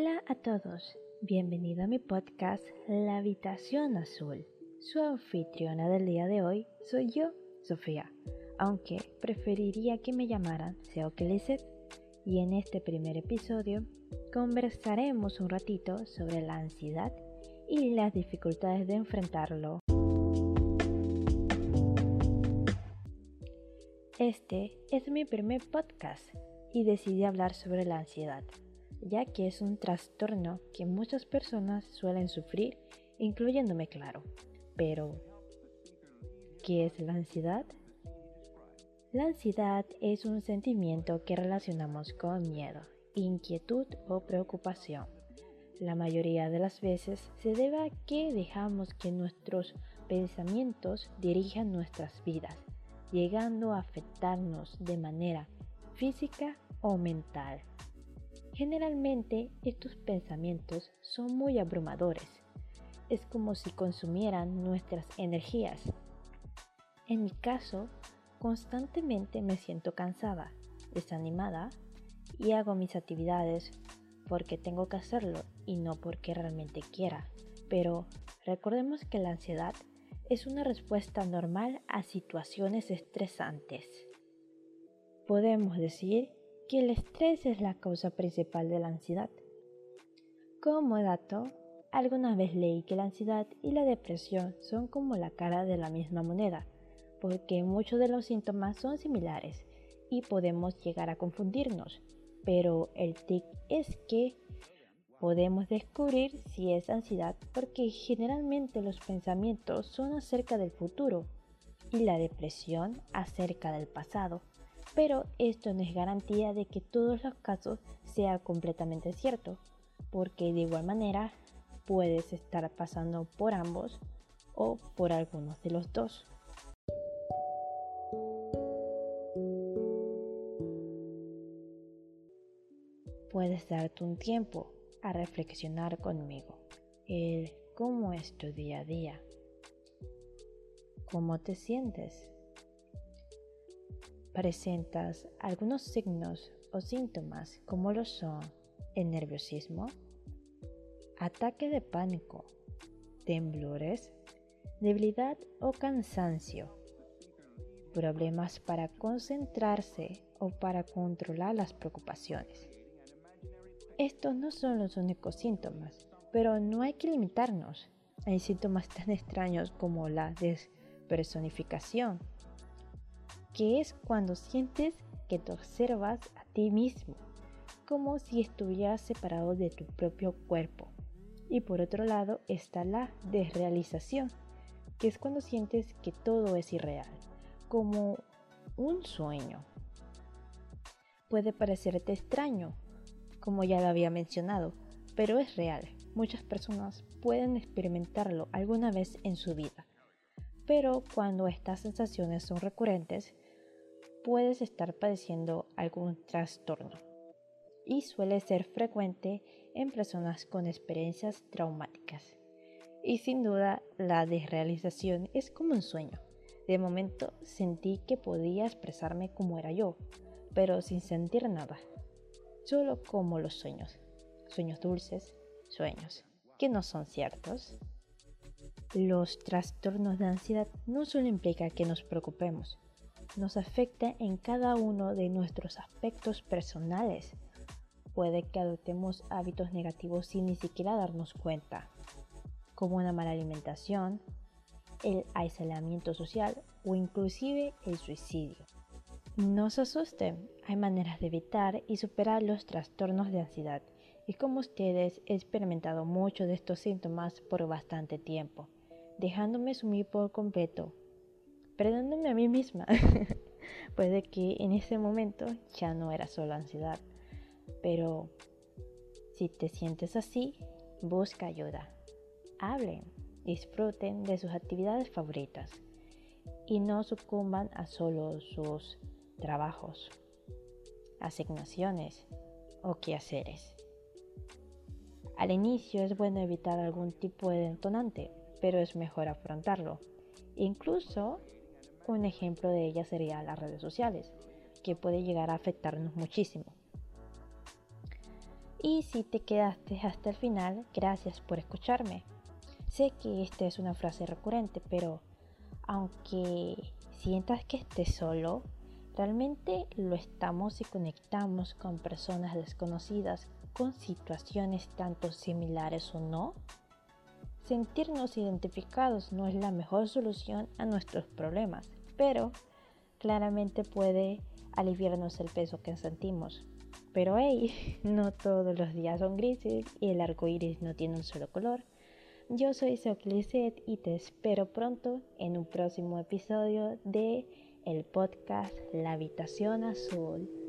Hola a todos, bienvenido a mi podcast La Habitación Azul. Su anfitriona del día de hoy soy yo, Sofía, aunque preferiría que me llamaran Seo Lizeth. Y en este primer episodio conversaremos un ratito sobre la ansiedad y las dificultades de enfrentarlo. Este es mi primer podcast y decidí hablar sobre la ansiedad, ya que es un trastorno que muchas personas suelen sufrir, incluyéndome claro. Pero, ¿qué es la ansiedad? La ansiedad es un sentimiento que relacionamos con miedo, inquietud o preocupación. La mayoría de las veces se debe a que dejamos que nuestros pensamientos dirijan nuestras vidas, llegando a afectarnos de manera física o mental. Generalmente estos pensamientos son muy abrumadores. Es como si consumieran nuestras energías. En mi caso, constantemente me siento cansada, desanimada y hago mis actividades porque tengo que hacerlo y no porque realmente quiera. Pero recordemos que la ansiedad es una respuesta normal a situaciones estresantes. Podemos decir que el estrés es la causa principal de la ansiedad. Como dato, alguna vez leí que la ansiedad y la depresión son como la cara de la misma moneda, porque muchos de los síntomas son similares y podemos llegar a confundirnos, pero el tic es que podemos descubrir si es ansiedad porque generalmente los pensamientos son acerca del futuro y la depresión acerca del pasado pero esto no es garantía de que todos los casos sea completamente cierto, porque de igual manera puedes estar pasando por ambos o por algunos de los dos. Puedes darte un tiempo a reflexionar conmigo. El cómo es tu día a día, cómo te sientes presentas algunos signos o síntomas como lo son el nerviosismo, ataque de pánico, temblores, debilidad o cansancio, problemas para concentrarse o para controlar las preocupaciones. Estos no son los únicos síntomas, pero no hay que limitarnos. Hay síntomas tan extraños como la despersonificación, que es cuando sientes que te observas a ti mismo, como si estuvieras separado de tu propio cuerpo. Y por otro lado está la desrealización, que es cuando sientes que todo es irreal, como un sueño. Puede parecerte extraño, como ya lo había mencionado, pero es real. Muchas personas pueden experimentarlo alguna vez en su vida. Pero cuando estas sensaciones son recurrentes, puedes estar padeciendo algún trastorno y suele ser frecuente en personas con experiencias traumáticas. Y sin duda la desrealización es como un sueño. De momento sentí que podía expresarme como era yo, pero sin sentir nada. Solo como los sueños. Sueños dulces, sueños que no son ciertos. Los trastornos de ansiedad no solo implican que nos preocupemos, nos afecta en cada uno de nuestros aspectos personales. Puede que adoptemos hábitos negativos sin ni siquiera darnos cuenta, como una mala alimentación, el aislamiento social o inclusive el suicidio. No se asusten, hay maneras de evitar y superar los trastornos de ansiedad y como ustedes he experimentado muchos de estos síntomas por bastante tiempo, dejándome sumir por completo perdonándome a mí misma. Puede que en ese momento ya no era solo ansiedad, pero si te sientes así, busca ayuda. Hablen, disfruten de sus actividades favoritas y no sucumban a solo sus trabajos, asignaciones o quehaceres. Al inicio es bueno evitar algún tipo de detonante, pero es mejor afrontarlo. Incluso un ejemplo de ella sería las redes sociales, que puede llegar a afectarnos muchísimo. Y si te quedaste hasta el final, gracias por escucharme. Sé que esta es una frase recurrente, pero aunque sientas que estés solo, realmente lo estamos si conectamos con personas desconocidas, con situaciones tanto similares o no. Sentirnos identificados no es la mejor solución a nuestros problemas, pero claramente puede aliviarnos el peso que sentimos. Pero hey, no todos los días son grises y el arco iris no tiene un solo color. Yo soy Soclicet y te espero pronto en un próximo episodio de el podcast La Habitación Azul.